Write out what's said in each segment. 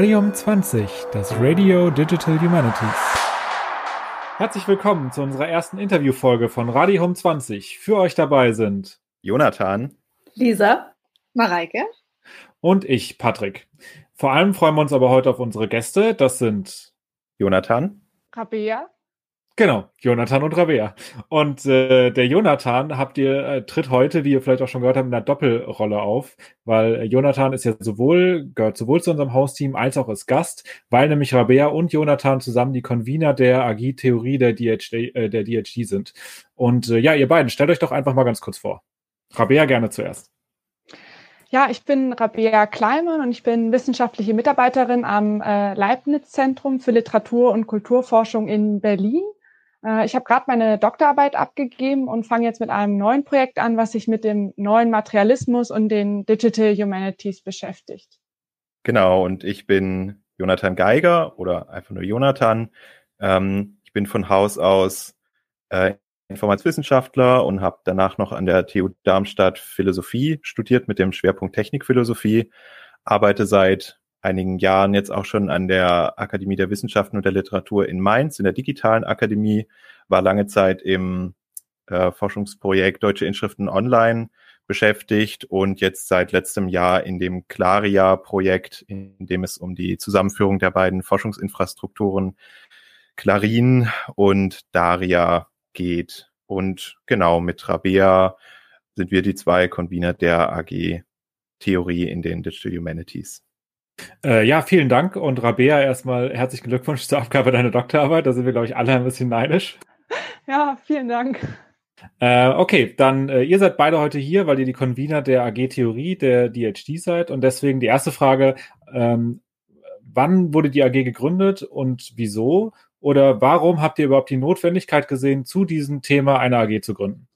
Radium 20, das Radio Digital Humanities. Herzlich willkommen zu unserer ersten Interviewfolge von Radium 20. Für euch dabei sind Jonathan, Lisa, Mareike und ich, Patrick. Vor allem freuen wir uns aber heute auf unsere Gäste. Das sind Jonathan, Rabea Genau, Jonathan und Rabea. Und äh, der Jonathan habt ihr äh, tritt heute, wie ihr vielleicht auch schon gehört habt, in einer Doppelrolle auf, weil äh, Jonathan ist ja sowohl gehört sowohl zu unserem Hausteam als auch als Gast, weil nämlich Rabea und Jonathan zusammen die Convener der Agiltheorie der DHD, äh, der DHD sind. Und äh, ja, ihr beiden stellt euch doch einfach mal ganz kurz vor. Rabea gerne zuerst. Ja, ich bin Rabea Kleimann und ich bin wissenschaftliche Mitarbeiterin am äh, Leibniz-Zentrum für Literatur und Kulturforschung in Berlin. Äh, ich habe gerade meine Doktorarbeit abgegeben und fange jetzt mit einem neuen Projekt an, was sich mit dem neuen Materialismus und den Digital Humanities beschäftigt. Genau, und ich bin Jonathan Geiger oder einfach nur Jonathan. Ähm, ich bin von Haus aus äh, Informationswissenschaftler und habe danach noch an der TU Darmstadt Philosophie studiert mit dem Schwerpunkt Technikphilosophie. Arbeite seit einigen Jahren jetzt auch schon an der Akademie der Wissenschaften und der Literatur in Mainz, in der digitalen Akademie, war lange Zeit im äh, Forschungsprojekt Deutsche Inschriften Online beschäftigt und jetzt seit letztem Jahr in dem Claria-Projekt, in dem es um die Zusammenführung der beiden Forschungsinfrastrukturen Clarin und Daria geht. Und genau, mit Rabea sind wir die zwei Convener der AG Theorie in den Digital Humanities. Äh, ja, vielen Dank und Rabea erstmal herzlichen Glückwunsch zur Abgabe deiner Doktorarbeit. Da sind wir, glaube ich, alle ein bisschen neidisch. Ja, vielen Dank. Äh, okay, dann äh, ihr seid beide heute hier, weil ihr die Convener der AG Theorie der DHD seid und deswegen die erste Frage, ähm, wann wurde die AG gegründet und wieso? Oder warum habt ihr überhaupt die Notwendigkeit gesehen, zu diesem Thema eine AG zu gründen?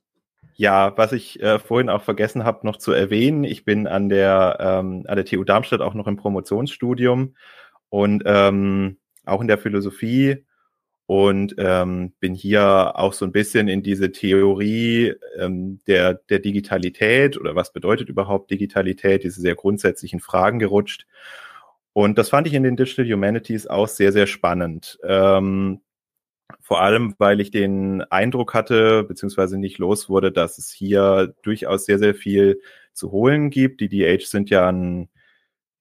Ja, was ich äh, vorhin auch vergessen habe, noch zu erwähnen, ich bin an der, ähm, an der TU Darmstadt auch noch im Promotionsstudium und ähm, auch in der Philosophie und ähm, bin hier auch so ein bisschen in diese Theorie ähm, der, der Digitalität oder was bedeutet überhaupt Digitalität, diese sehr grundsätzlichen Fragen gerutscht. Und das fand ich in den Digital Humanities auch sehr, sehr spannend. Ähm, vor allem, weil ich den Eindruck hatte, beziehungsweise nicht los wurde, dass es hier durchaus sehr, sehr viel zu holen gibt. Die DH sind ja ein,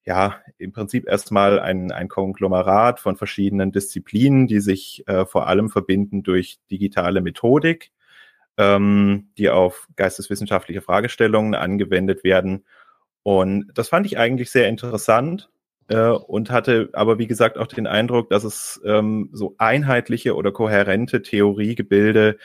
ja, im Prinzip erstmal ein, ein Konglomerat von verschiedenen Disziplinen, die sich äh, vor allem verbinden durch digitale Methodik, ähm, die auf geisteswissenschaftliche Fragestellungen angewendet werden. Und das fand ich eigentlich sehr interessant äh, und hatte aber, wie gesagt, auch den Eindruck, dass es ähm, so einheitliche oder kohärente Theoriegebilde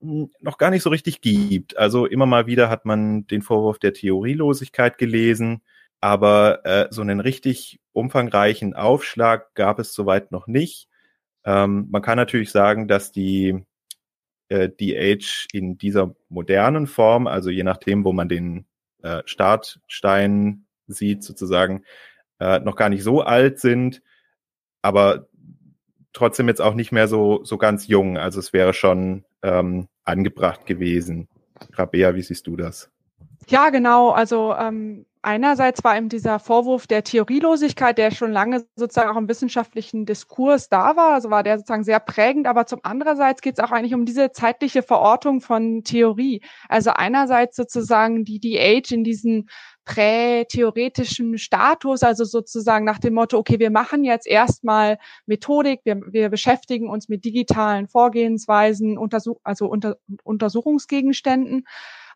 hm, noch gar nicht so richtig gibt. Also immer mal wieder hat man den Vorwurf der Theorielosigkeit gelesen, aber äh, so einen richtig umfangreichen Aufschlag gab es soweit noch nicht. Ähm, man kann natürlich sagen, dass die äh, DH in dieser modernen Form, also je nachdem, wo man den äh, Startstein sieht, sozusagen, äh, noch gar nicht so alt sind, aber trotzdem jetzt auch nicht mehr so, so ganz jung. Also es wäre schon ähm, angebracht gewesen. Rabea, wie siehst du das? Ja, genau. Also ähm, einerseits war eben dieser Vorwurf der Theorielosigkeit, der schon lange sozusagen auch im wissenschaftlichen Diskurs da war, also war der sozusagen sehr prägend, aber zum andererseits geht es auch eigentlich um diese zeitliche Verortung von Theorie. Also einerseits sozusagen die DH in diesen prätheoretischen Status, also sozusagen nach dem Motto, okay, wir machen jetzt erstmal Methodik, wir, wir beschäftigen uns mit digitalen Vorgehensweisen, untersuch also unter, Untersuchungsgegenständen.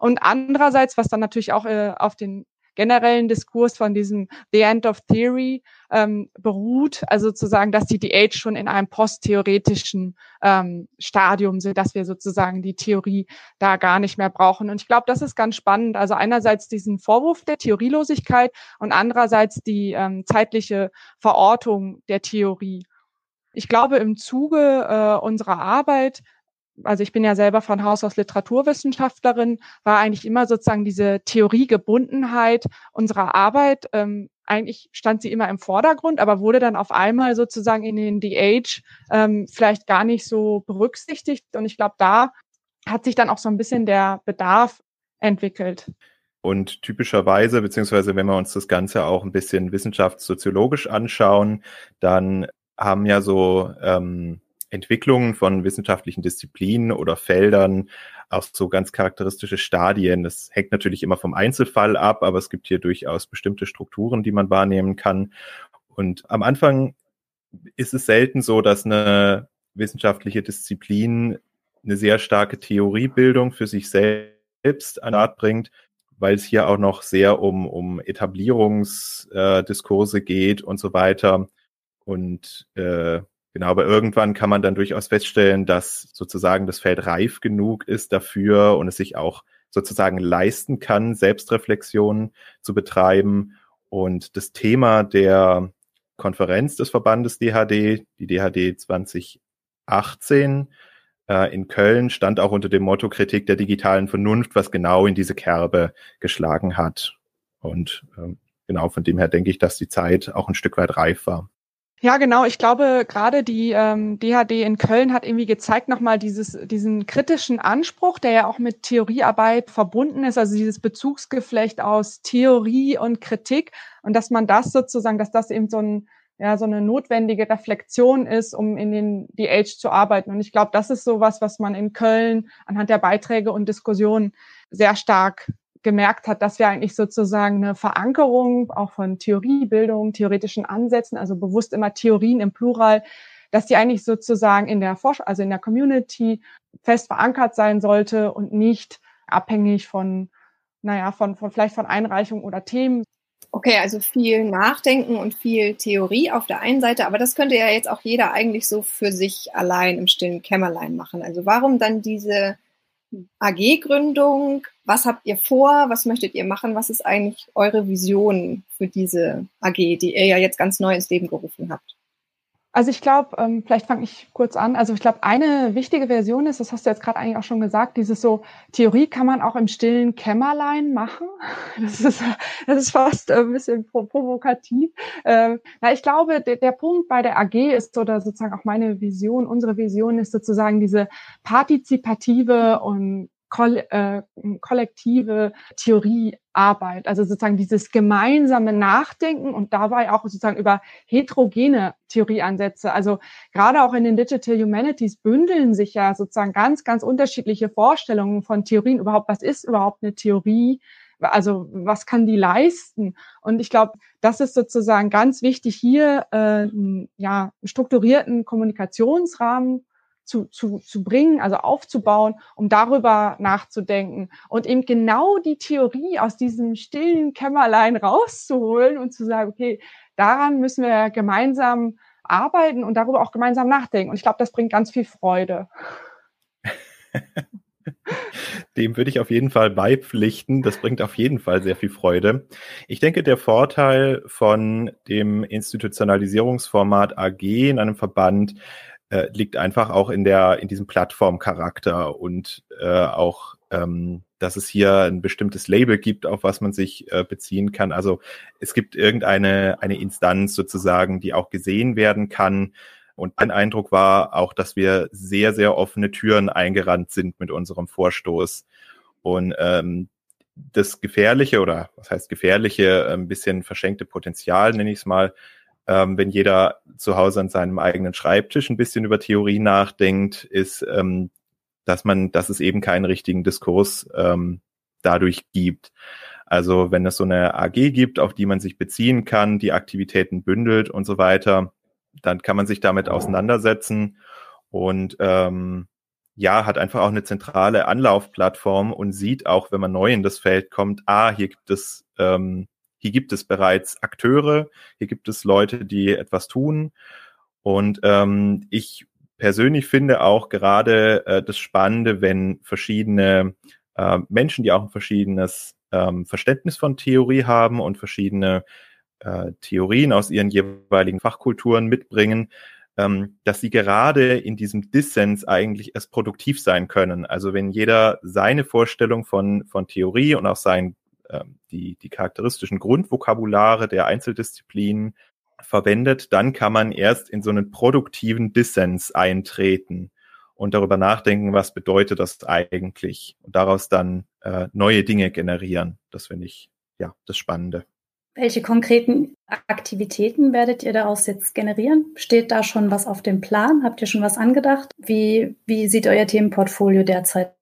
Und andererseits, was dann natürlich auch äh, auf den generellen Diskurs von diesem The End of Theory ähm, beruht, also sozusagen, dass die DH schon in einem posttheoretischen ähm, Stadium sind, dass wir sozusagen die Theorie da gar nicht mehr brauchen. Und ich glaube, das ist ganz spannend. Also einerseits diesen Vorwurf der Theorielosigkeit und andererseits die ähm, zeitliche Verortung der Theorie. Ich glaube, im Zuge äh, unserer Arbeit also ich bin ja selber von Haus aus Literaturwissenschaftlerin, war eigentlich immer sozusagen diese Theoriegebundenheit unserer Arbeit. Ähm, eigentlich stand sie immer im Vordergrund, aber wurde dann auf einmal sozusagen in den DH ähm, vielleicht gar nicht so berücksichtigt. Und ich glaube, da hat sich dann auch so ein bisschen der Bedarf entwickelt. Und typischerweise, beziehungsweise wenn wir uns das Ganze auch ein bisschen wissenschaftssoziologisch anschauen, dann haben ja so ähm, Entwicklungen von wissenschaftlichen Disziplinen oder Feldern auch so ganz charakteristische Stadien. Das hängt natürlich immer vom Einzelfall ab, aber es gibt hier durchaus bestimmte Strukturen, die man wahrnehmen kann. Und am Anfang ist es selten so, dass eine wissenschaftliche Disziplin eine sehr starke Theoriebildung für sich selbst an Art bringt, weil es hier auch noch sehr um, um Etablierungsdiskurse äh, geht und so weiter. Und äh, genau, aber irgendwann kann man dann durchaus feststellen, dass sozusagen das Feld reif genug ist dafür und es sich auch sozusagen leisten kann, Selbstreflexion zu betreiben. Und das Thema der Konferenz des Verbandes DHD, die DHD 2018 äh, in Köln, stand auch unter dem Motto Kritik der digitalen Vernunft, was genau in diese Kerbe geschlagen hat. Und ähm, genau von dem her denke ich, dass die Zeit auch ein Stück weit reif war. Ja, genau. Ich glaube, gerade die ähm, DHD in Köln hat irgendwie gezeigt nochmal dieses, diesen kritischen Anspruch, der ja auch mit Theoriearbeit verbunden ist, also dieses Bezugsgeflecht aus Theorie und Kritik und dass man das sozusagen, dass das eben so ein ja, so eine notwendige Reflexion ist, um in den Age zu arbeiten. Und ich glaube, das ist so was, was man in Köln anhand der Beiträge und Diskussionen sehr stark gemerkt hat, dass wir eigentlich sozusagen eine Verankerung auch von Theoriebildung, theoretischen Ansätzen, also bewusst immer Theorien im Plural, dass die eigentlich sozusagen in der Forschung, also in der Community fest verankert sein sollte und nicht abhängig von, naja, von, von vielleicht von Einreichungen oder Themen. Okay, also viel Nachdenken und viel Theorie auf der einen Seite, aber das könnte ja jetzt auch jeder eigentlich so für sich allein im stillen Kämmerlein machen. Also warum dann diese AG-Gründung? Was habt ihr vor? Was möchtet ihr machen? Was ist eigentlich eure Vision für diese AG, die ihr ja jetzt ganz neu ins Leben gerufen habt? Also ich glaube, ähm, vielleicht fange ich kurz an. Also ich glaube, eine wichtige Version ist, das hast du jetzt gerade eigentlich auch schon gesagt, dieses so, Theorie kann man auch im stillen Kämmerlein machen. Das ist, das ist fast ein bisschen provokativ. Ähm, na, ich glaube, der, der Punkt bei der AG ist oder sozusagen auch meine Vision, unsere Vision ist sozusagen diese partizipative und koll äh, kollektive Theoriearbeit, also sozusagen dieses gemeinsame Nachdenken und dabei auch sozusagen über heterogene Theorieansätze. Also gerade auch in den Digital Humanities bündeln sich ja sozusagen ganz, ganz unterschiedliche Vorstellungen von Theorien. Überhaupt, was ist überhaupt eine Theorie? Also was kann die leisten? Und ich glaube, das ist sozusagen ganz wichtig hier, äh, ja, strukturierten Kommunikationsrahmen zu, zu, zu bringen, also aufzubauen, um darüber nachzudenken und eben genau die Theorie aus diesem stillen Kämmerlein rauszuholen und zu sagen, okay, daran müssen wir gemeinsam arbeiten und darüber auch gemeinsam nachdenken. Und ich glaube, das bringt ganz viel Freude. Dem würde ich auf jeden Fall beipflichten. Das bringt auf jeden Fall sehr viel Freude. Ich denke, der Vorteil von dem Institutionalisierungsformat AG in einem Verband äh, liegt einfach auch in der, in diesem Plattformcharakter und äh, auch, ähm, dass es hier ein bestimmtes Label gibt, auf was man sich äh, beziehen kann. Also es gibt irgendeine eine Instanz sozusagen, die auch gesehen werden kann. Und mein Eindruck war auch, dass wir sehr, sehr offene Türen eingerannt sind mit unserem Vorstoß. Und ähm, das gefährliche oder was heißt gefährliche, ein bisschen verschenkte Potenzial, nenne ich es mal, ähm, wenn jeder zu Hause an seinem eigenen Schreibtisch ein bisschen über Theorie nachdenkt, ist, ähm, dass man, dass es eben keinen richtigen Diskurs ähm, dadurch gibt. Also wenn es so eine AG gibt, auf die man sich beziehen kann, die Aktivitäten bündelt und so weiter, dann kann man sich damit auseinandersetzen und ähm, ja, hat einfach auch eine zentrale Anlaufplattform und sieht auch, wenn man neu in das Feld kommt, ah, hier gibt es ähm, hier gibt es bereits Akteure, hier gibt es Leute, die etwas tun. Und ähm, ich persönlich finde auch gerade äh, das Spannende, wenn verschiedene äh, Menschen, die auch ein verschiedenes ähm, Verständnis von Theorie haben und verschiedene äh, Theorien aus ihren jeweiligen Fachkulturen mitbringen, ähm, dass sie gerade in diesem Dissens eigentlich erst produktiv sein können. Also wenn jeder seine Vorstellung von, von Theorie und auch sein ähm, die, die charakteristischen Grundvokabulare der Einzeldisziplinen verwendet, dann kann man erst in so einen produktiven Dissens eintreten. und darüber nachdenken, was bedeutet das eigentlich und daraus dann äh, neue Dinge generieren. Das finde ich ja das Spannende. Welche konkreten Aktivitäten werdet ihr daraus jetzt generieren? Steht da schon was auf dem Plan? Habt ihr schon was angedacht? Wie, wie sieht euer Themenportfolio derzeit?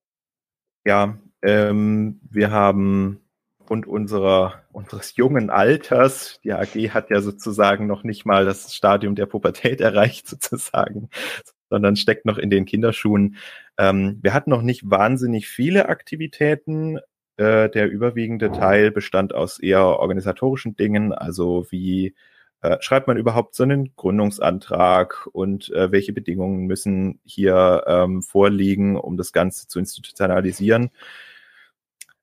Ja, ähm, wir haben und unserer, unseres jungen Alters, die AG hat ja sozusagen noch nicht mal das Stadium der Pubertät erreicht sozusagen, sondern steckt noch in den Kinderschuhen. Ähm, wir hatten noch nicht wahnsinnig viele Aktivitäten. Äh, der überwiegende Teil bestand aus eher organisatorischen Dingen, also wie äh, schreibt man überhaupt so einen Gründungsantrag und äh, welche Bedingungen müssen hier ähm, vorliegen, um das Ganze zu institutionalisieren.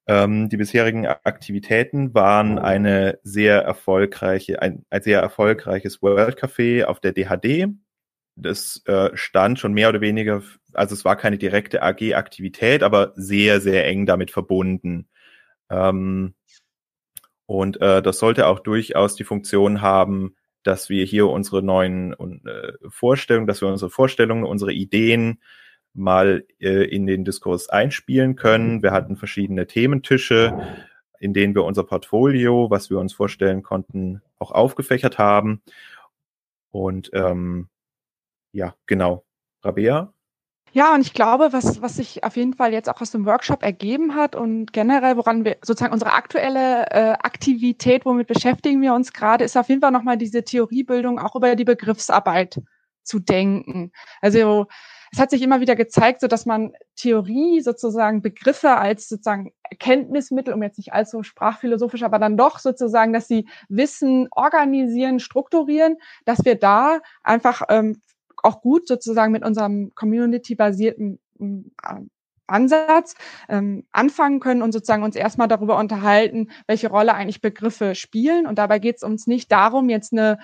Ähm, die bisherigen Aktivitäten waren eine sehr erfolgreiche, ein, ein sehr erfolgreiches World Café auf der DHD. Das äh, stand schon mehr oder weniger, also es war keine direkte AG-Aktivität, aber sehr, sehr eng damit verbunden. Ähm, und äh, das sollte auch durchaus die Funktion haben, dass wir hier unsere neuen äh, Vorstellungen, dass wir unsere Vorstellungen, unsere Ideen mal äh, in den Diskurs einspielen können. Wir hatten verschiedene Thementische, in denen wir unser Portfolio, was wir uns vorstellen konnten, auch aufgefächert haben. Und ähm, ja, genau. Rabea? Ja, und ich glaube, was, was sich auf jeden Fall jetzt auch aus dem Workshop ergeben hat und generell, woran wir sozusagen unsere aktuelle äh, Aktivität, womit beschäftigen wir uns gerade, ist auf jeden Fall nochmal diese Theoriebildung auch über die Begriffsarbeit zu denken. Also es hat sich immer wieder gezeigt, so dass man Theorie sozusagen Begriffe als sozusagen Erkenntnismittel, um jetzt nicht allzu sprachphilosophisch, aber dann doch sozusagen, dass sie Wissen organisieren, strukturieren, dass wir da einfach ähm, auch gut sozusagen mit unserem community-basierten äh, Ansatz ähm, anfangen können und sozusagen uns erstmal darüber unterhalten, welche Rolle eigentlich Begriffe spielen. Und dabei geht es uns nicht darum, jetzt eine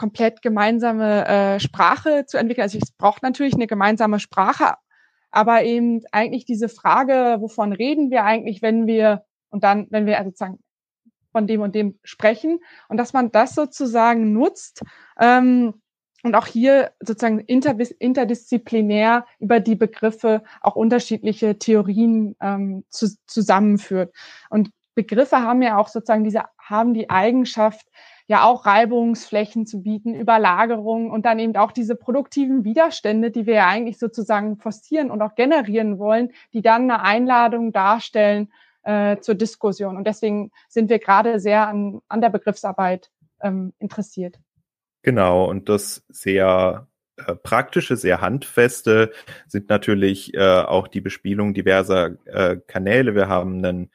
komplett gemeinsame äh, Sprache zu entwickeln. Also es braucht natürlich eine gemeinsame Sprache, aber eben eigentlich diese Frage, wovon reden wir eigentlich, wenn wir und dann, wenn wir sozusagen von dem und dem sprechen und dass man das sozusagen nutzt ähm, und auch hier sozusagen interdisziplinär über die Begriffe auch unterschiedliche Theorien ähm, zu, zusammenführt. Und Begriffe haben ja auch sozusagen diese haben die Eigenschaft, ja auch Reibungsflächen zu bieten, Überlagerungen und dann eben auch diese produktiven Widerstände, die wir ja eigentlich sozusagen forcieren und auch generieren wollen, die dann eine Einladung darstellen äh, zur Diskussion. Und deswegen sind wir gerade sehr an, an der Begriffsarbeit ähm, interessiert. Genau, und das sehr äh, praktische, sehr handfeste sind natürlich äh, auch die Bespielung diverser äh, Kanäle. Wir haben einen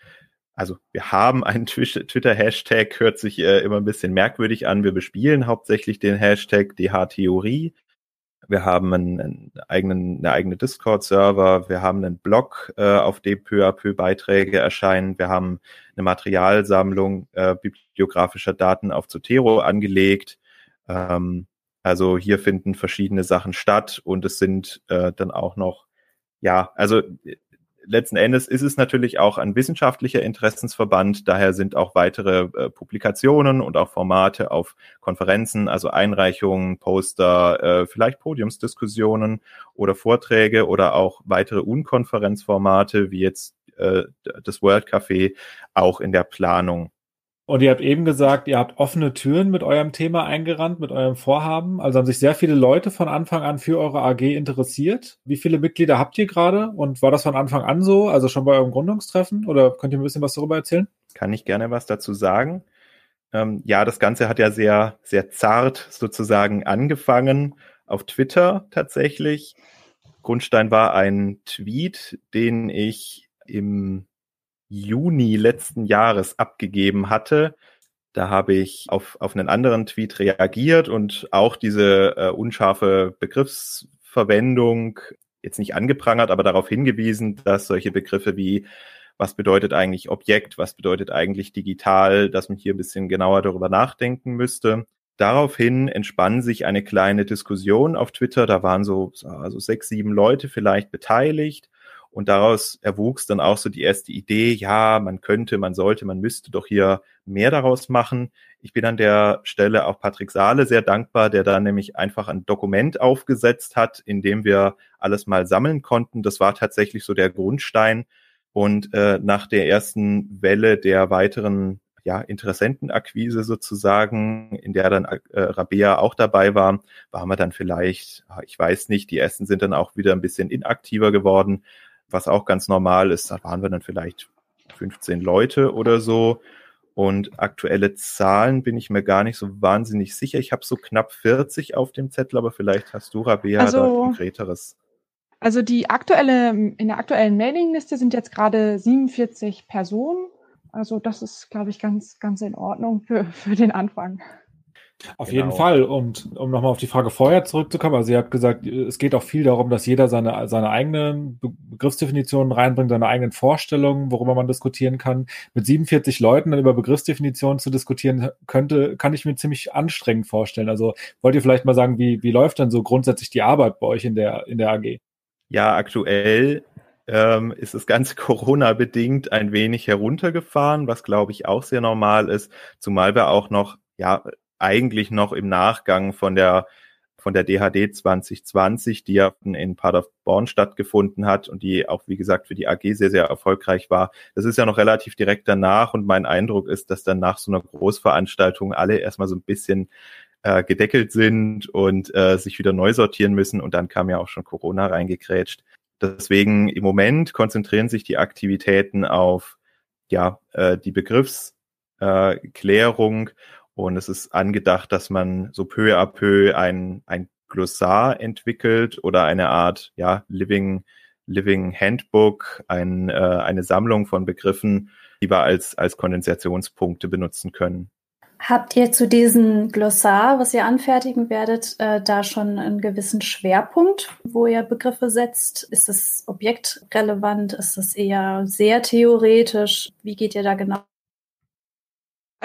also wir haben einen Twitter-Hashtag, hört sich äh, immer ein bisschen merkwürdig an. Wir bespielen hauptsächlich den Hashtag DH-Theorie. Wir haben einen, einen eigenen, eine eigene Discord-Server. Wir haben einen Blog, äh, auf dem peu à peu Beiträge erscheinen. Wir haben eine Materialsammlung äh, bibliografischer Daten auf Zotero angelegt. Ähm, also hier finden verschiedene Sachen statt und es sind äh, dann auch noch ja, also letzten Endes ist es natürlich auch ein wissenschaftlicher Interessensverband. Daher sind auch weitere äh, Publikationen und auch Formate auf Konferenzen, also Einreichungen, Poster, äh, vielleicht Podiumsdiskussionen oder Vorträge oder auch weitere Unkonferenzformate wie jetzt äh, das World Café auch in der Planung. Und ihr habt eben gesagt, ihr habt offene Türen mit eurem Thema eingerannt, mit eurem Vorhaben. Also haben sich sehr viele Leute von Anfang an für eure AG interessiert. Wie viele Mitglieder habt ihr gerade? Und war das von Anfang an so? Also schon bei eurem Gründungstreffen? Oder könnt ihr ein bisschen was darüber erzählen? Kann ich gerne was dazu sagen. Ähm, ja, das Ganze hat ja sehr, sehr zart sozusagen angefangen auf Twitter tatsächlich. Grundstein war ein Tweet, den ich im Juni letzten Jahres abgegeben hatte. Da habe ich auf, auf einen anderen Tweet reagiert und auch diese äh, unscharfe Begriffsverwendung jetzt nicht angeprangert, aber darauf hingewiesen, dass solche Begriffe wie was bedeutet eigentlich Objekt, was bedeutet eigentlich digital, dass man hier ein bisschen genauer darüber nachdenken müsste. Daraufhin entspann sich eine kleine Diskussion auf Twitter. Da waren so also sechs, sieben Leute vielleicht beteiligt. Und daraus erwuchs dann auch so die erste Idee, ja, man könnte, man sollte, man müsste doch hier mehr daraus machen. Ich bin an der Stelle auch Patrick Saale sehr dankbar, der da nämlich einfach ein Dokument aufgesetzt hat, in dem wir alles mal sammeln konnten. Das war tatsächlich so der Grundstein. Und äh, nach der ersten Welle der weiteren ja, Interessentenakquise sozusagen, in der dann äh, Rabea auch dabei war, waren wir dann vielleicht, ah, ich weiß nicht, die ersten sind dann auch wieder ein bisschen inaktiver geworden was auch ganz normal ist. Da waren wir dann vielleicht 15 Leute oder so. Und aktuelle Zahlen bin ich mir gar nicht so wahnsinnig sicher. Ich habe so knapp 40 auf dem Zettel, aber vielleicht hast du, Rabea, also, da konkreteres. Also die aktuelle, in der aktuellen Mailingliste sind jetzt gerade 47 Personen. Also das ist, glaube ich, ganz, ganz in Ordnung für, für den Anfang. Auf genau. jeden Fall. Und um nochmal auf die Frage vorher zurückzukommen, also ihr habt gesagt, es geht auch viel darum, dass jeder seine, seine eigenen Begriffsdefinitionen reinbringt, seine eigenen Vorstellungen, worüber man diskutieren kann. Mit 47 Leuten dann über Begriffsdefinitionen zu diskutieren, könnte, kann ich mir ziemlich anstrengend vorstellen. Also wollt ihr vielleicht mal sagen, wie, wie läuft denn so grundsätzlich die Arbeit bei euch in der, in der AG? Ja, aktuell ähm, ist das Ganze Corona-bedingt ein wenig heruntergefahren, was glaube ich auch sehr normal ist, zumal wir auch noch ja eigentlich noch im Nachgang von der von der DHD 2020, die ja in Paderborn stattgefunden hat und die auch, wie gesagt, für die AG sehr, sehr erfolgreich war. Das ist ja noch relativ direkt danach und mein Eindruck ist, dass dann nach so einer Großveranstaltung alle erstmal so ein bisschen äh, gedeckelt sind und äh, sich wieder neu sortieren müssen und dann kam ja auch schon Corona reingekrätscht. Deswegen im Moment konzentrieren sich die Aktivitäten auf ja, äh, die Begriffsklärung und es ist angedacht, dass man so peu à peu ein, ein Glossar entwickelt oder eine Art ja, Living, Living Handbook, ein, äh, eine Sammlung von Begriffen, die wir als, als Kondensationspunkte benutzen können. Habt ihr zu diesem Glossar, was ihr anfertigen werdet, äh, da schon einen gewissen Schwerpunkt, wo ihr Begriffe setzt? Ist es objektrelevant? Ist es eher sehr theoretisch? Wie geht ihr da genau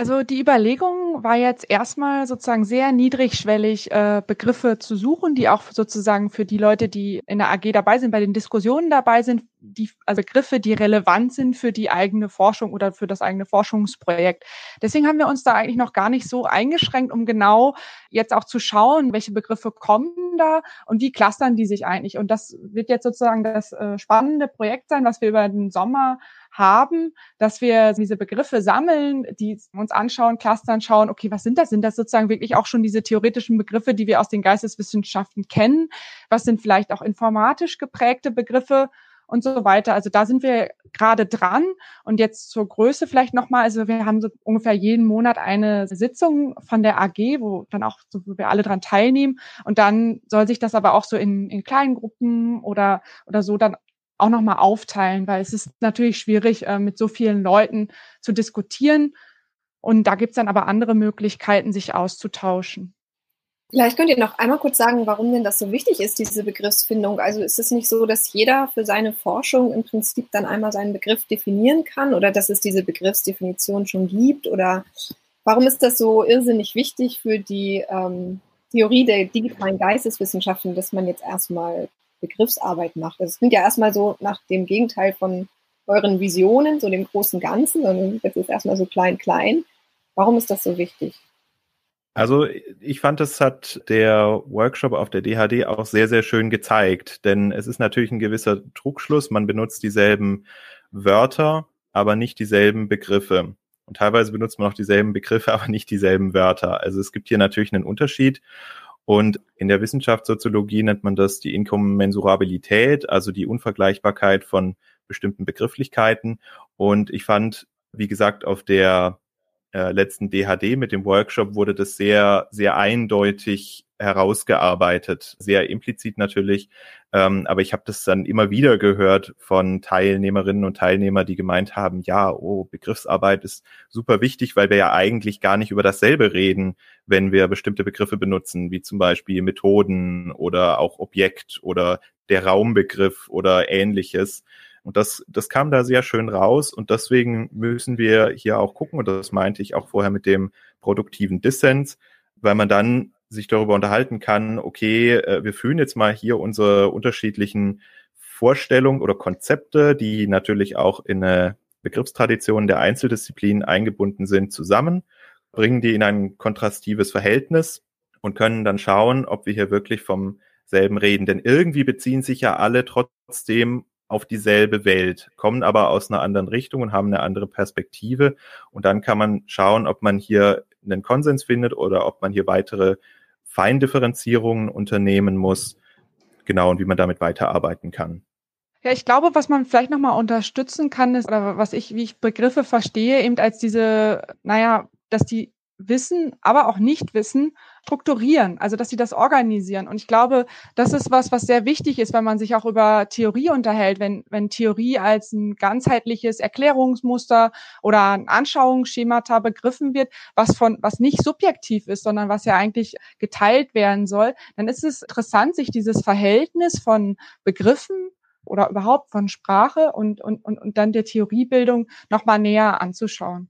also die Überlegung war jetzt erstmal sozusagen sehr niedrigschwellig, äh, Begriffe zu suchen, die auch sozusagen für die Leute, die in der AG dabei sind, bei den Diskussionen dabei sind, die also Begriffe, die relevant sind für die eigene Forschung oder für das eigene Forschungsprojekt. Deswegen haben wir uns da eigentlich noch gar nicht so eingeschränkt, um genau jetzt auch zu schauen, welche Begriffe kommen da und wie clustern die sich eigentlich. Und das wird jetzt sozusagen das äh, spannende Projekt sein, was wir über den Sommer haben, dass wir diese Begriffe sammeln, die uns anschauen, clustern, schauen, okay, was sind das? Sind das sozusagen wirklich auch schon diese theoretischen Begriffe, die wir aus den Geisteswissenschaften kennen? Was sind vielleicht auch informatisch geprägte Begriffe? Und so weiter. Also da sind wir gerade dran. Und jetzt zur Größe vielleicht nochmal. Also wir haben so ungefähr jeden Monat eine Sitzung von der AG, wo dann auch so, wo wir alle dran teilnehmen. Und dann soll sich das aber auch so in, in kleinen Gruppen oder, oder so dann auch nochmal aufteilen, weil es ist natürlich schwierig, äh, mit so vielen Leuten zu diskutieren. Und da gibt's dann aber andere Möglichkeiten, sich auszutauschen. Vielleicht könnt ihr noch einmal kurz sagen, warum denn das so wichtig ist, diese Begriffsfindung. Also ist es nicht so, dass jeder für seine Forschung im Prinzip dann einmal seinen Begriff definieren kann oder dass es diese Begriffsdefinition schon gibt? Oder warum ist das so irrsinnig wichtig für die ähm, Theorie der digitalen Geisteswissenschaften, dass man jetzt erstmal Begriffsarbeit macht. Das klingt ja erstmal so nach dem Gegenteil von euren Visionen, so dem großen Ganzen, sondern das ist erstmal so klein, klein. Warum ist das so wichtig? Also ich fand, das hat der Workshop auf der DHD auch sehr, sehr schön gezeigt, denn es ist natürlich ein gewisser Trugschluss. Man benutzt dieselben Wörter, aber nicht dieselben Begriffe. Und teilweise benutzt man auch dieselben Begriffe, aber nicht dieselben Wörter. Also es gibt hier natürlich einen Unterschied. Und in der Wissenschaftssoziologie nennt man das die Inkommensurabilität, also die Unvergleichbarkeit von bestimmten Begrifflichkeiten. Und ich fand, wie gesagt, auf der äh, letzten DHD mit dem Workshop wurde das sehr, sehr eindeutig herausgearbeitet, sehr implizit natürlich. Ähm, aber ich habe das dann immer wieder gehört von Teilnehmerinnen und Teilnehmern, die gemeint haben, ja, oh, Begriffsarbeit ist super wichtig, weil wir ja eigentlich gar nicht über dasselbe reden, wenn wir bestimmte Begriffe benutzen, wie zum Beispiel Methoden oder auch Objekt oder der Raumbegriff oder ähnliches. Und das, das kam da sehr schön raus und deswegen müssen wir hier auch gucken, und das meinte ich auch vorher mit dem produktiven Dissens, weil man dann sich darüber unterhalten kann, okay, äh, wir führen jetzt mal hier unsere unterschiedlichen Vorstellungen oder Konzepte, die natürlich auch in eine Begriffstradition der Einzeldisziplinen eingebunden sind, zusammen, bringen die in ein kontrastives Verhältnis und können dann schauen, ob wir hier wirklich vom selben reden. Denn irgendwie beziehen sich ja alle trotzdem auf dieselbe Welt, kommen aber aus einer anderen Richtung und haben eine andere Perspektive. Und dann kann man schauen, ob man hier einen Konsens findet oder ob man hier weitere Feindifferenzierungen unternehmen muss. Genau, und wie man damit weiterarbeiten kann. Ja, ich glaube, was man vielleicht nochmal unterstützen kann, ist, oder was ich, wie ich Begriffe verstehe, eben als diese, naja, dass die Wissen, aber auch Nichtwissen strukturieren, also dass sie das organisieren. Und ich glaube, das ist was, was sehr wichtig ist, wenn man sich auch über Theorie unterhält, wenn, wenn Theorie als ein ganzheitliches Erklärungsmuster oder ein Anschauungsschemata begriffen wird, was von, was nicht subjektiv ist, sondern was ja eigentlich geteilt werden soll, dann ist es interessant, sich dieses Verhältnis von Begriffen oder überhaupt von Sprache und, und, und, und dann der Theoriebildung nochmal näher anzuschauen.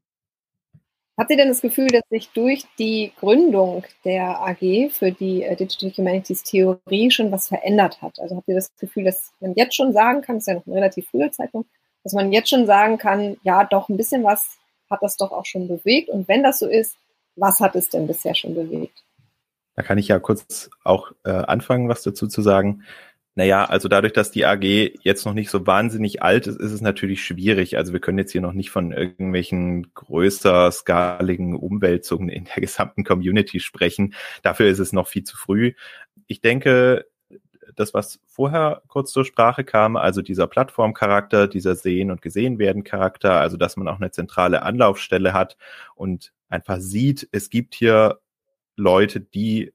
Habt ihr denn das Gefühl, dass sich durch die Gründung der AG für die äh, Digital Humanities Theorie schon was verändert hat? Also habt ihr das Gefühl, dass man jetzt schon sagen kann, das ist ja noch ein relativ früher Zeitpunkt, dass man jetzt schon sagen kann, ja, doch ein bisschen was hat das doch auch schon bewegt. Und wenn das so ist, was hat es denn bisher schon bewegt? Da kann ich ja kurz auch äh, anfangen, was dazu zu sagen. Naja, also dadurch, dass die AG jetzt noch nicht so wahnsinnig alt ist, ist es natürlich schwierig. Also wir können jetzt hier noch nicht von irgendwelchen größer skaligen Umwälzungen in der gesamten Community sprechen. Dafür ist es noch viel zu früh. Ich denke, das, was vorher kurz zur Sprache kam, also dieser Plattformcharakter, dieser Sehen und Gesehen werden Charakter, also dass man auch eine zentrale Anlaufstelle hat und einfach sieht, es gibt hier Leute, die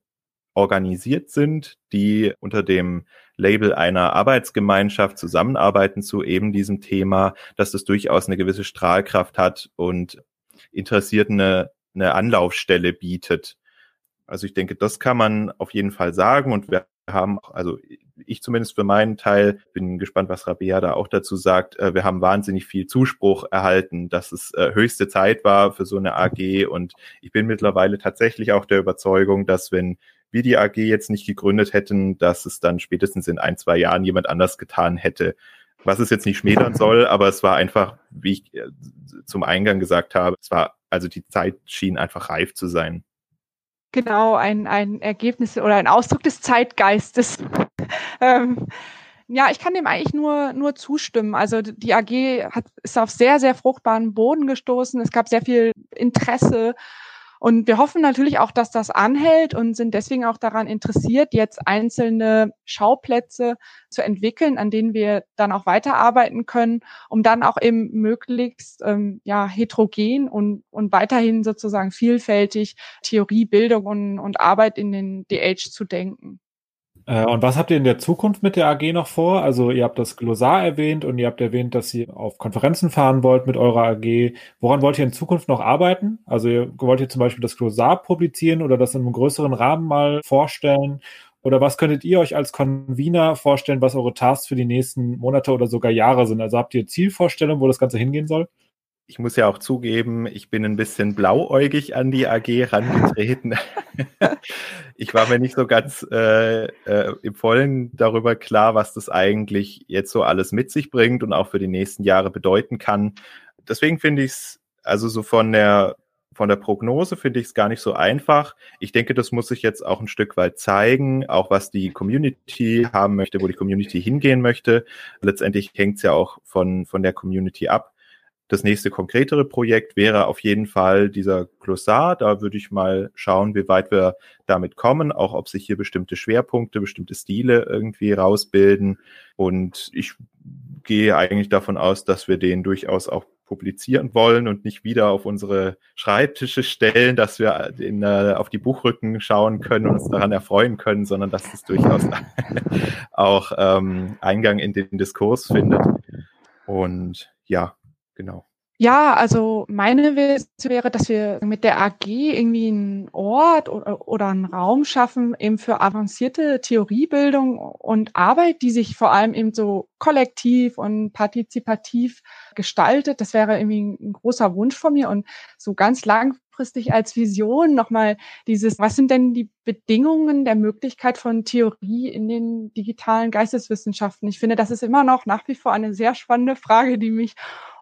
organisiert sind, die unter dem Label einer Arbeitsgemeinschaft zusammenarbeiten zu eben diesem Thema, dass das durchaus eine gewisse Strahlkraft hat und Interessierten eine, eine Anlaufstelle bietet. Also ich denke, das kann man auf jeden Fall sagen und wir haben, also ich zumindest für meinen Teil bin gespannt, was Rabea da auch dazu sagt. Äh, wir haben wahnsinnig viel Zuspruch erhalten, dass es äh, höchste Zeit war für so eine AG und ich bin mittlerweile tatsächlich auch der Überzeugung, dass wenn wir die AG jetzt nicht gegründet hätten, dass es dann spätestens in ein, zwei Jahren jemand anders getan hätte. Was es jetzt nicht schmälern soll, aber es war einfach, wie ich äh, zum Eingang gesagt habe, es war, also die Zeit schien einfach reif zu sein. Genau, ein, ein Ergebnis oder ein Ausdruck des Zeitgeistes. ähm, ja, ich kann dem eigentlich nur, nur zustimmen. Also die AG hat, ist auf sehr, sehr fruchtbaren Boden gestoßen. Es gab sehr viel Interesse und wir hoffen natürlich auch, dass das anhält und sind deswegen auch daran interessiert, jetzt einzelne Schauplätze zu entwickeln, an denen wir dann auch weiterarbeiten können, um dann auch eben möglichst ähm, ja, heterogen und, und weiterhin sozusagen vielfältig Theorie, Bildung und, und Arbeit in den DH zu denken. Äh, und was habt ihr in der Zukunft mit der AG noch vor? Also ihr habt das Glossar erwähnt und ihr habt erwähnt, dass ihr auf Konferenzen fahren wollt mit eurer AG. Woran wollt ihr in Zukunft noch arbeiten? Also ihr wollt ihr zum Beispiel das Glossar publizieren oder das in einem größeren Rahmen mal vorstellen? Oder was könntet ihr euch als Convener vorstellen, was eure Tasks für die nächsten Monate oder sogar Jahre sind? Also habt ihr Zielvorstellungen, wo das Ganze hingehen soll? Ich muss ja auch zugeben, ich bin ein bisschen blauäugig an die AG rangetreten. ich war mir nicht so ganz äh, äh, im Vollen darüber klar, was das eigentlich jetzt so alles mit sich bringt und auch für die nächsten Jahre bedeuten kann. Deswegen finde ich es, also so von der von der Prognose finde ich es gar nicht so einfach. Ich denke, das muss sich jetzt auch ein Stück weit zeigen, auch was die Community haben möchte, wo die Community hingehen möchte. Letztendlich hängt es ja auch von, von der Community ab das nächste konkretere Projekt wäre auf jeden Fall dieser Glossar. Da würde ich mal schauen, wie weit wir damit kommen, auch ob sich hier bestimmte Schwerpunkte, bestimmte Stile irgendwie rausbilden. Und ich gehe eigentlich davon aus, dass wir den durchaus auch publizieren wollen und nicht wieder auf unsere Schreibtische stellen, dass wir in, äh, auf die Buchrücken schauen können und uns daran erfreuen können, sondern dass es durchaus auch ähm, Eingang in den Diskurs findet. Und ja, Genau. Ja, also meine Vision wäre, dass wir mit der AG irgendwie einen Ort oder, einen Raum schaffen, eben für avancierte Theoriebildung und Arbeit, die sich vor allem eben so kollektiv und partizipativ gestaltet. Das wäre irgendwie ein großer Wunsch von mir und so ganz lang langfristig als Vision nochmal dieses, was sind denn die Bedingungen der Möglichkeit von Theorie in den digitalen Geisteswissenschaften? Ich finde, das ist immer noch nach wie vor eine sehr spannende Frage, die mich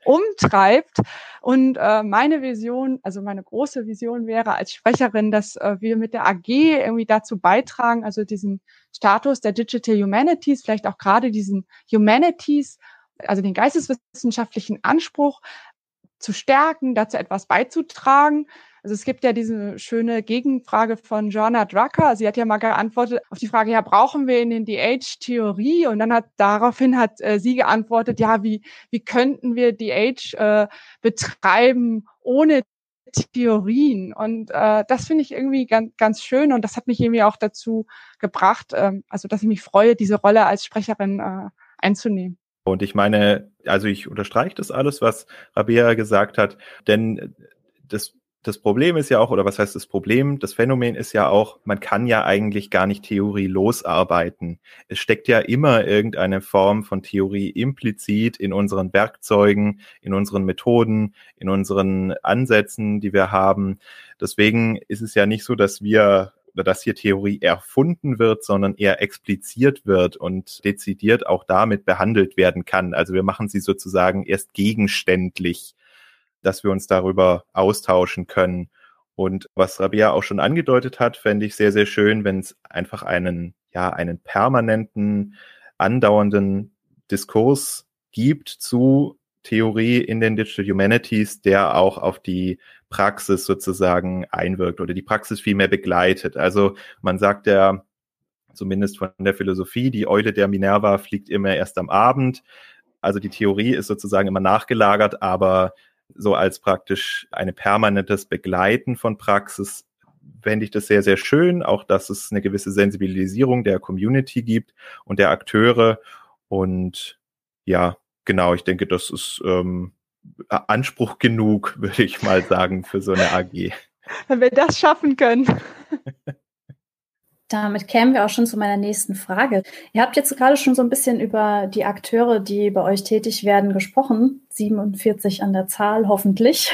umtreibt. Und äh, meine Vision, also meine große Vision wäre als Sprecherin, dass äh, wir mit der AG irgendwie dazu beitragen, also diesen Status der Digital Humanities, vielleicht auch gerade diesen Humanities, also den geisteswissenschaftlichen Anspruch zu stärken, dazu etwas beizutragen. Also es gibt ja diese schöne Gegenfrage von Joanna Drucker. Sie hat ja mal geantwortet auf die Frage, ja, brauchen wir in den DH Theorie? Und dann hat daraufhin hat äh, sie geantwortet, ja, wie, wie könnten wir DH äh, betreiben ohne Theorien? Und äh, das finde ich irgendwie ganz, ganz schön und das hat mich irgendwie auch dazu gebracht, äh, also dass ich mich freue, diese Rolle als Sprecherin äh, einzunehmen. Und ich meine, also ich unterstreiche das alles, was Rabea gesagt hat, denn das das Problem ist ja auch, oder was heißt das Problem? Das Phänomen ist ja auch, man kann ja eigentlich gar nicht Theorie losarbeiten. Es steckt ja immer irgendeine Form von Theorie implizit in unseren Werkzeugen, in unseren Methoden, in unseren Ansätzen, die wir haben. Deswegen ist es ja nicht so, dass wir oder dass hier Theorie erfunden wird, sondern eher expliziert wird und dezidiert auch damit behandelt werden kann. Also wir machen sie sozusagen erst gegenständlich dass wir uns darüber austauschen können. Und was Rabia auch schon angedeutet hat, fände ich sehr, sehr schön, wenn es einfach einen, ja, einen permanenten, andauernden Diskurs gibt zu Theorie in den Digital Humanities, der auch auf die Praxis sozusagen einwirkt oder die Praxis vielmehr begleitet. Also man sagt ja, zumindest von der Philosophie, die Eule der Minerva fliegt immer erst am Abend. Also die Theorie ist sozusagen immer nachgelagert, aber so als praktisch eine permanentes Begleiten von Praxis fände ich das sehr, sehr schön. Auch, dass es eine gewisse Sensibilisierung der Community gibt und der Akteure. Und ja, genau, ich denke, das ist ähm, Anspruch genug, würde ich mal sagen, für so eine AG. Wenn wir das schaffen können. Damit kämen wir auch schon zu meiner nächsten Frage. Ihr habt jetzt gerade schon so ein bisschen über die Akteure, die bei euch tätig werden, gesprochen. 47 an der Zahl, hoffentlich.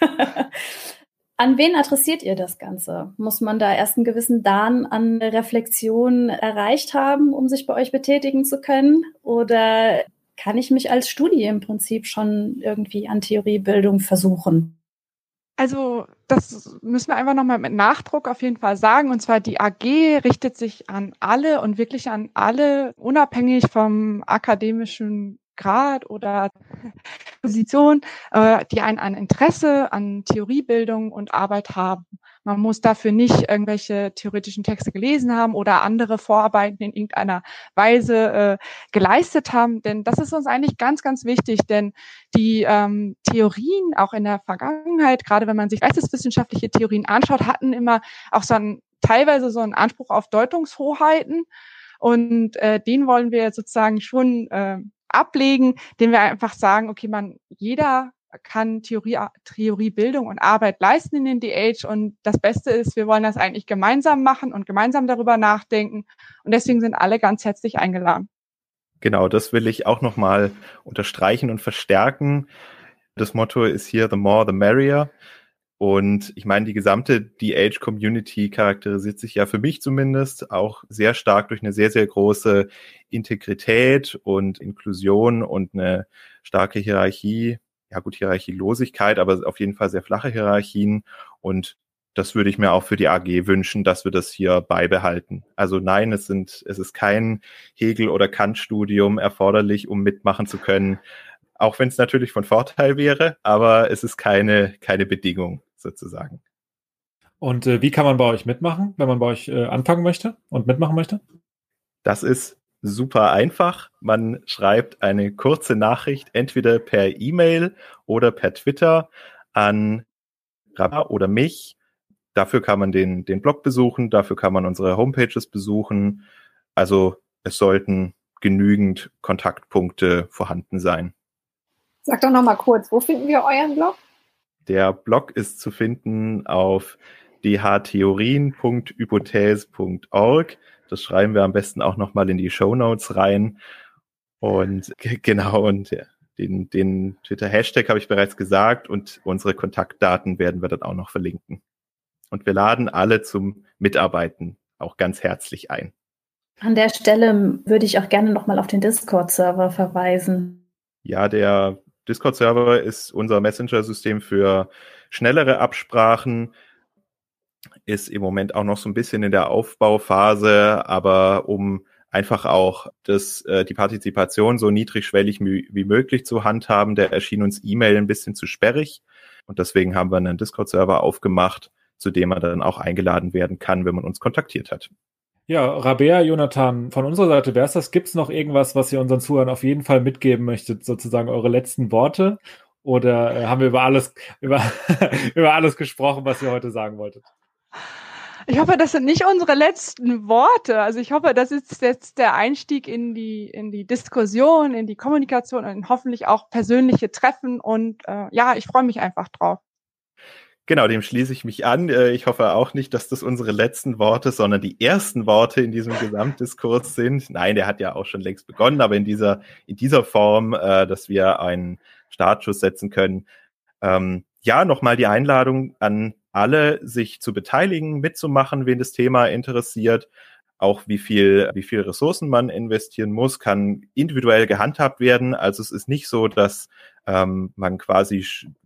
an wen adressiert ihr das Ganze? Muss man da erst einen gewissen Dahn an Reflexion erreicht haben, um sich bei euch betätigen zu können? Oder kann ich mich als Studie im Prinzip schon irgendwie an Theoriebildung versuchen? Also das müssen wir einfach nochmal mit Nachdruck auf jeden Fall sagen. Und zwar die AG richtet sich an alle und wirklich an alle, unabhängig vom akademischen Grad oder Position, äh, die ein, ein Interesse an Theoriebildung und Arbeit haben. Man muss dafür nicht irgendwelche theoretischen Texte gelesen haben oder andere Vorarbeiten in irgendeiner Weise äh, geleistet haben, denn das ist uns eigentlich ganz, ganz wichtig, denn die ähm, Theorien auch in der Vergangenheit, gerade wenn man sich geisteswissenschaftliche Theorien anschaut, hatten immer auch so ein, teilweise so einen Anspruch auf Deutungshoheiten und äh, den wollen wir sozusagen schon äh, ablegen, indem wir einfach sagen, okay, man, jeder kann Theorie, Theoriebildung und Arbeit leisten in den DH und das Beste ist, wir wollen das eigentlich gemeinsam machen und gemeinsam darüber nachdenken und deswegen sind alle ganz herzlich eingeladen. Genau, das will ich auch nochmal unterstreichen und verstärken. Das Motto ist hier The More, the Merrier. Und ich meine, die gesamte DH-Community charakterisiert sich ja für mich zumindest auch sehr stark durch eine sehr, sehr große Integrität und Inklusion und eine starke Hierarchie. Ja gut, Hierarchielosigkeit, aber auf jeden Fall sehr flache Hierarchien. Und das würde ich mir auch für die AG wünschen, dass wir das hier beibehalten. Also nein, es sind, es ist kein Hegel- oder Kant-Studium erforderlich, um mitmachen zu können. Auch wenn es natürlich von Vorteil wäre, aber es ist keine, keine Bedingung sozusagen. Und äh, wie kann man bei euch mitmachen, wenn man bei euch äh, anfangen möchte und mitmachen möchte? Das ist super einfach. Man schreibt eine kurze Nachricht entweder per E-Mail oder per Twitter an Rabia oder mich. Dafür kann man den, den Blog besuchen, dafür kann man unsere Homepages besuchen. Also es sollten genügend Kontaktpunkte vorhanden sein. Sag doch noch mal kurz, wo finden wir euren Blog? Der Blog ist zu finden auf dhtheorien.hypothese.org. Das schreiben wir am besten auch nochmal in die Show Notes rein. Und genau, und Den, den Twitter-Hashtag habe ich bereits gesagt und unsere Kontaktdaten werden wir dann auch noch verlinken. Und wir laden alle zum Mitarbeiten auch ganz herzlich ein. An der Stelle würde ich auch gerne nochmal auf den Discord-Server verweisen. Ja, der Discord-Server ist unser Messenger-System für schnellere Absprachen, ist im Moment auch noch so ein bisschen in der Aufbauphase, aber um einfach auch das, äh, die Partizipation so niedrigschwellig wie möglich zu handhaben, der erschien uns E-Mail ein bisschen zu sperrig. Und deswegen haben wir einen Discord-Server aufgemacht, zu dem man dann auch eingeladen werden kann, wenn man uns kontaktiert hat. Ja, Rabea, Jonathan, von unserer Seite wäre es das. Gibt es noch irgendwas, was ihr unseren Zuhörern auf jeden Fall mitgeben möchtet, sozusagen eure letzten Worte? Oder äh, haben wir über alles, über, über alles gesprochen, was ihr heute sagen wolltet? Ich hoffe, das sind nicht unsere letzten Worte. Also ich hoffe, das ist jetzt der Einstieg in die, in die Diskussion, in die Kommunikation und hoffentlich auch persönliche Treffen. Und äh, ja, ich freue mich einfach drauf. Genau, dem schließe ich mich an. Äh, ich hoffe auch nicht, dass das unsere letzten Worte, sondern die ersten Worte in diesem Gesamtdiskurs sind. Nein, der hat ja auch schon längst begonnen, aber in dieser, in dieser Form, äh, dass wir einen Startschuss setzen können. Ähm, ja, nochmal die Einladung an alle, sich zu beteiligen, mitzumachen, wen das Thema interessiert. Auch wie viel, wie viel Ressourcen man investieren muss, kann individuell gehandhabt werden. Also es ist nicht so, dass ähm, man quasi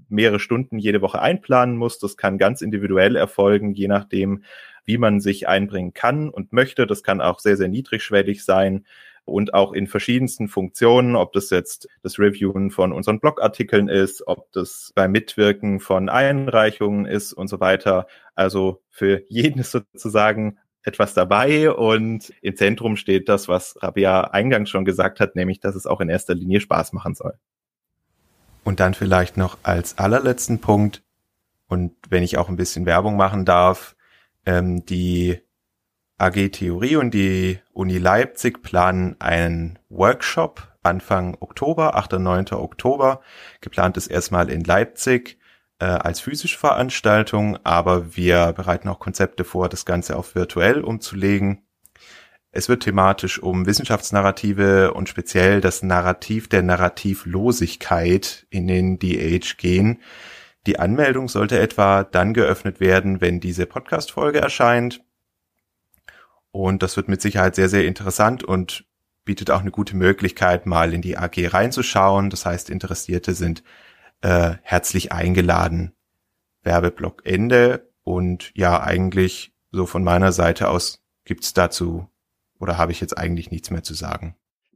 mehrere Stunden jede Woche einplanen muss. Das kann ganz individuell erfolgen, je nachdem, wie man sich einbringen kann und möchte. Das kann auch sehr, sehr niedrigschwellig sein und auch in verschiedensten Funktionen, ob das jetzt das Reviewen von unseren Blogartikeln ist, ob das beim Mitwirken von Einreichungen ist und so weiter. Also für jeden ist sozusagen etwas dabei und im Zentrum steht das, was Rabia eingangs schon gesagt hat, nämlich, dass es auch in erster Linie Spaß machen soll. Und dann vielleicht noch als allerletzten Punkt, und wenn ich auch ein bisschen Werbung machen darf, ähm, die AG Theorie und die Uni Leipzig planen einen Workshop Anfang Oktober, 8. und 9. Oktober. Geplant ist erstmal in Leipzig äh, als physische Veranstaltung, aber wir bereiten auch Konzepte vor, das Ganze auch virtuell umzulegen. Es wird thematisch um Wissenschaftsnarrative und speziell das Narrativ der Narrativlosigkeit in den DH gehen. Die Anmeldung sollte etwa dann geöffnet werden, wenn diese Podcast-Folge erscheint. Und das wird mit Sicherheit sehr, sehr interessant und bietet auch eine gute Möglichkeit, mal in die AG reinzuschauen. Das heißt, Interessierte sind äh, herzlich eingeladen. Werbeblock Ende. Und ja, eigentlich so von meiner Seite aus gibt's dazu oder habe ich jetzt eigentlich nichts mehr zu sagen?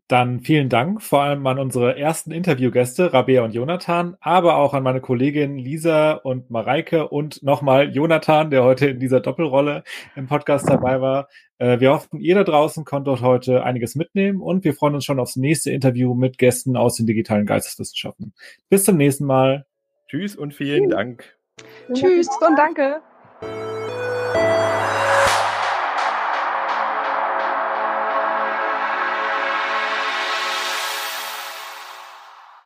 Dann vielen Dank vor allem an unsere ersten Interviewgäste, Rabea und Jonathan, aber auch an meine Kollegin Lisa und Mareike und nochmal Jonathan, der heute in dieser Doppelrolle im Podcast dabei war. Äh, wir hoffen, ihr da draußen konntet heute einiges mitnehmen und wir freuen uns schon aufs nächste Interview mit Gästen aus den digitalen Geisteswissenschaften. Bis zum nächsten Mal. Tschüss und vielen Dank. Tschüss und danke.